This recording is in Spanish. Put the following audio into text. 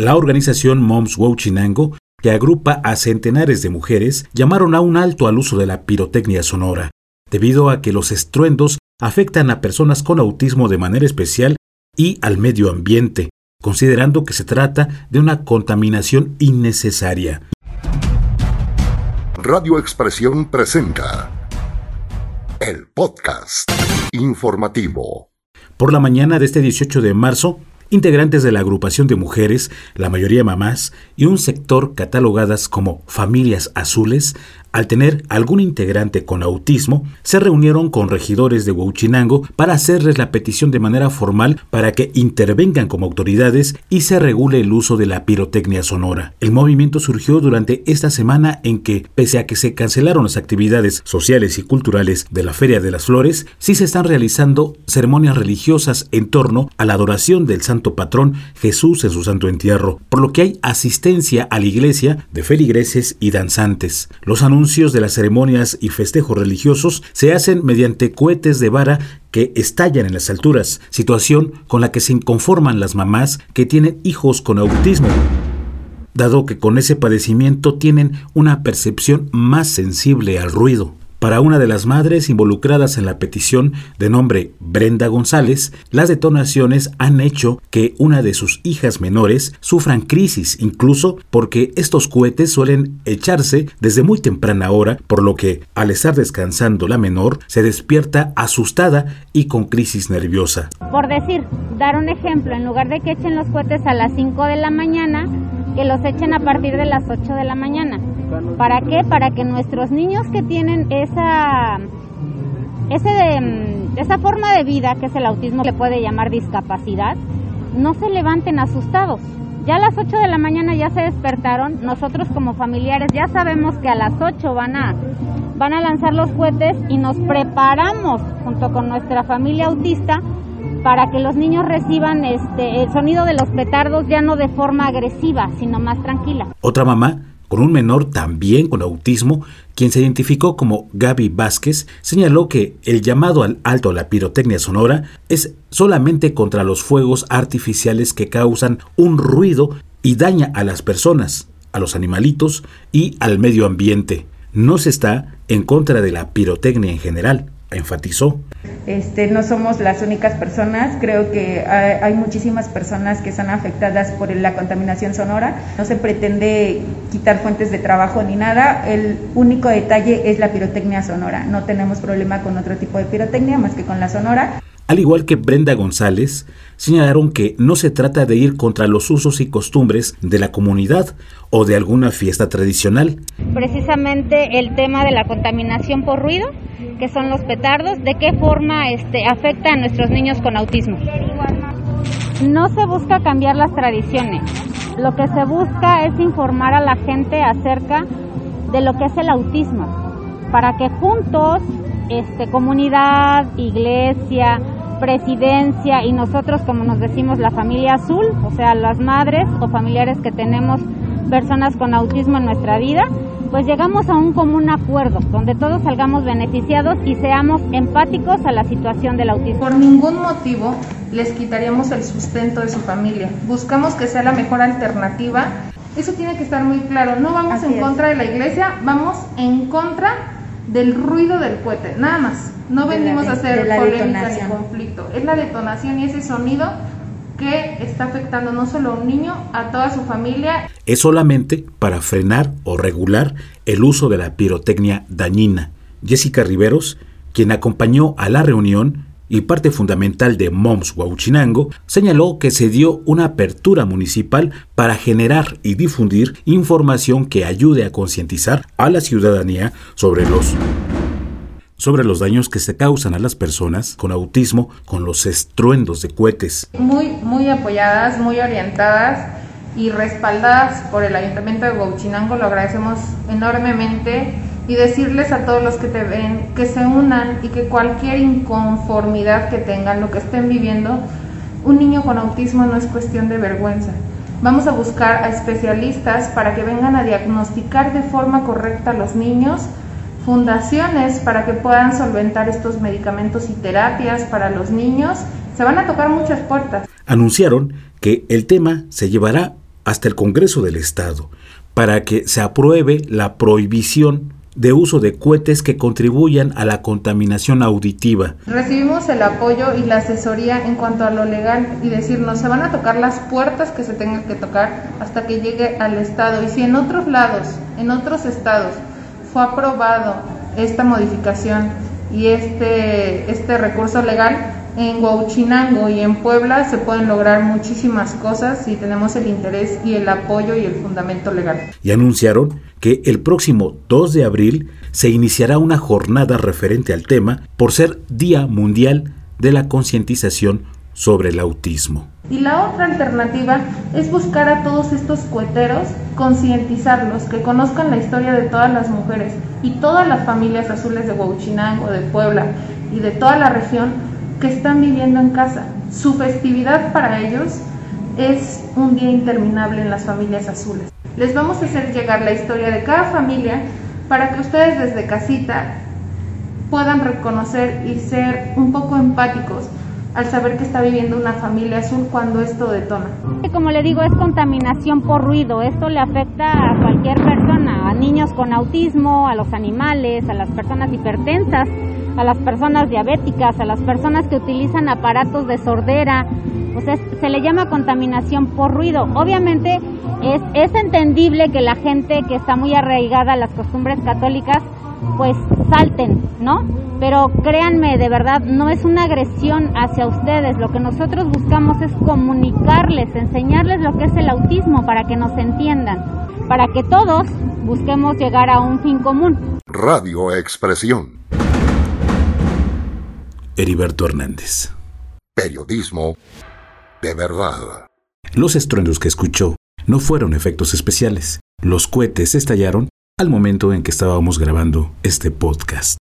La organización Moms Wauchinango, que agrupa a centenares de mujeres, llamaron a un alto al uso de la pirotecnia sonora, debido a que los estruendos afectan a personas con autismo de manera especial y al medio ambiente, considerando que se trata de una contaminación innecesaria. Radio Expresión presenta el podcast informativo. Por la mañana de este 18 de marzo, integrantes de la agrupación de mujeres, la mayoría mamás, y un sector catalogadas como familias azules, al tener algún integrante con autismo, se reunieron con regidores de Huachinango para hacerles la petición de manera formal para que intervengan como autoridades y se regule el uso de la pirotecnia sonora. El movimiento surgió durante esta semana en que, pese a que se cancelaron las actividades sociales y culturales de la Feria de las Flores, sí se están realizando ceremonias religiosas en torno a la adoración del santo patrón Jesús en su santo entierro, por lo que hay asistencia a la iglesia de feligreses y danzantes. Los anuncios de las ceremonias y festejos religiosos se hacen mediante cohetes de vara que estallan en las alturas, situación con la que se inconforman las mamás que tienen hijos con autismo dado que con ese padecimiento tienen una percepción más sensible al ruido. Para una de las madres involucradas en la petición, de nombre Brenda González, las detonaciones han hecho que una de sus hijas menores sufran crisis, incluso porque estos cohetes suelen echarse desde muy temprana hora, por lo que al estar descansando la menor se despierta asustada y con crisis nerviosa. Por decir, dar un ejemplo, en lugar de que echen los cohetes a las 5 de la mañana, que los echen a partir de las 8 de la mañana. ¿Para qué? Para que nuestros niños que tienen esa, ese, mm, esa forma de vida, que es el autismo, que puede llamar discapacidad, no se levanten asustados. Ya a las 8 de la mañana ya se despertaron, nosotros como familiares ya sabemos que a las 8 van a, van a lanzar los cohetes y nos preparamos junto con nuestra familia autista para que los niños reciban este, el sonido de los petardos ya no de forma agresiva, sino más tranquila. Otra mamá con un menor también con autismo, quien se identificó como Gaby Vázquez, señaló que el llamado al alto a la pirotecnia sonora es solamente contra los fuegos artificiales que causan un ruido y daña a las personas, a los animalitos y al medio ambiente. No se está en contra de la pirotecnia en general enfatizó. Este, no somos las únicas personas, creo que hay, muchísimas personas que son afectadas por la contaminación sonora. No se pretende quitar fuentes de trabajo ni nada, el único detalle es la pirotecnia sonora. No tenemos problema con otro tipo de pirotecnia más que con la sonora. Al igual que Brenda González, señalaron que no se trata de ir contra los usos y costumbres de la comunidad o de alguna fiesta tradicional. Precisamente el tema de la contaminación por ruido que son los petardos, de qué forma este, afecta a nuestros niños con autismo. No se busca cambiar las tradiciones, lo que se busca es informar a la gente acerca de lo que es el autismo, para que juntos, este, comunidad, iglesia, presidencia y nosotros, como nos decimos, la familia azul, o sea, las madres o familiares que tenemos personas con autismo en nuestra vida, pues llegamos a un común acuerdo donde todos salgamos beneficiados y seamos empáticos a la situación del autismo. Por ningún motivo les quitaríamos el sustento de su familia. Buscamos que sea la mejor alternativa. Eso tiene que estar muy claro. No vamos en contra de la iglesia, vamos en contra del ruido del cohete, nada más. No venimos a hacer polémica ni conflicto. Es la detonación y ese sonido que está afectando no solo a un niño, a toda su familia. Es solamente para frenar o regular el uso de la pirotecnia dañina. Jessica Riveros, quien acompañó a la reunión y parte fundamental de MOMS Huauchinango, señaló que se dio una apertura municipal para generar y difundir información que ayude a concientizar a la ciudadanía sobre los sobre los daños que se causan a las personas con autismo con los estruendos de cohetes. Muy, muy apoyadas, muy orientadas y respaldadas por el Ayuntamiento de Huachinango, lo agradecemos enormemente y decirles a todos los que te ven que se unan y que cualquier inconformidad que tengan, lo que estén viviendo, un niño con autismo no es cuestión de vergüenza. Vamos a buscar a especialistas para que vengan a diagnosticar de forma correcta a los niños fundaciones para que puedan solventar estos medicamentos y terapias para los niños. Se van a tocar muchas puertas. Anunciaron que el tema se llevará hasta el Congreso del Estado para que se apruebe la prohibición de uso de cohetes que contribuyan a la contaminación auditiva. Recibimos el apoyo y la asesoría en cuanto a lo legal y decirnos, se van a tocar las puertas que se tengan que tocar hasta que llegue al Estado. Y si en otros lados, en otros estados, fue aprobado esta modificación y este, este recurso legal, en Huachinango y en Puebla se pueden lograr muchísimas cosas si tenemos el interés y el apoyo y el fundamento legal. Y anunciaron que el próximo 2 de abril se iniciará una jornada referente al tema por ser Día Mundial de la Concientización sobre el Autismo. Y la otra alternativa es buscar a todos estos cueteros, concientizarlos, que conozcan la historia de todas las mujeres y todas las familias azules de Huachinango, de Puebla y de toda la región que están viviendo en casa. Su festividad para ellos es un día interminable en las familias azules. Les vamos a hacer llegar la historia de cada familia para que ustedes desde casita puedan reconocer y ser un poco empáticos al saber que está viviendo una familia azul cuando esto detona. Como le digo, es contaminación por ruido. Esto le afecta a cualquier persona, a niños con autismo, a los animales, a las personas hipertensas a las personas diabéticas, a las personas que utilizan aparatos de sordera, pues se le llama contaminación por ruido. Obviamente es, es entendible que la gente que está muy arraigada a las costumbres católicas, pues salten, ¿no? Pero créanme, de verdad, no es una agresión hacia ustedes. Lo que nosotros buscamos es comunicarles, enseñarles lo que es el autismo para que nos entiendan, para que todos busquemos llegar a un fin común. Radio Expresión. Heriberto Hernández. Periodismo de verdad. Los estruendos que escuchó no fueron efectos especiales. Los cohetes estallaron al momento en que estábamos grabando este podcast.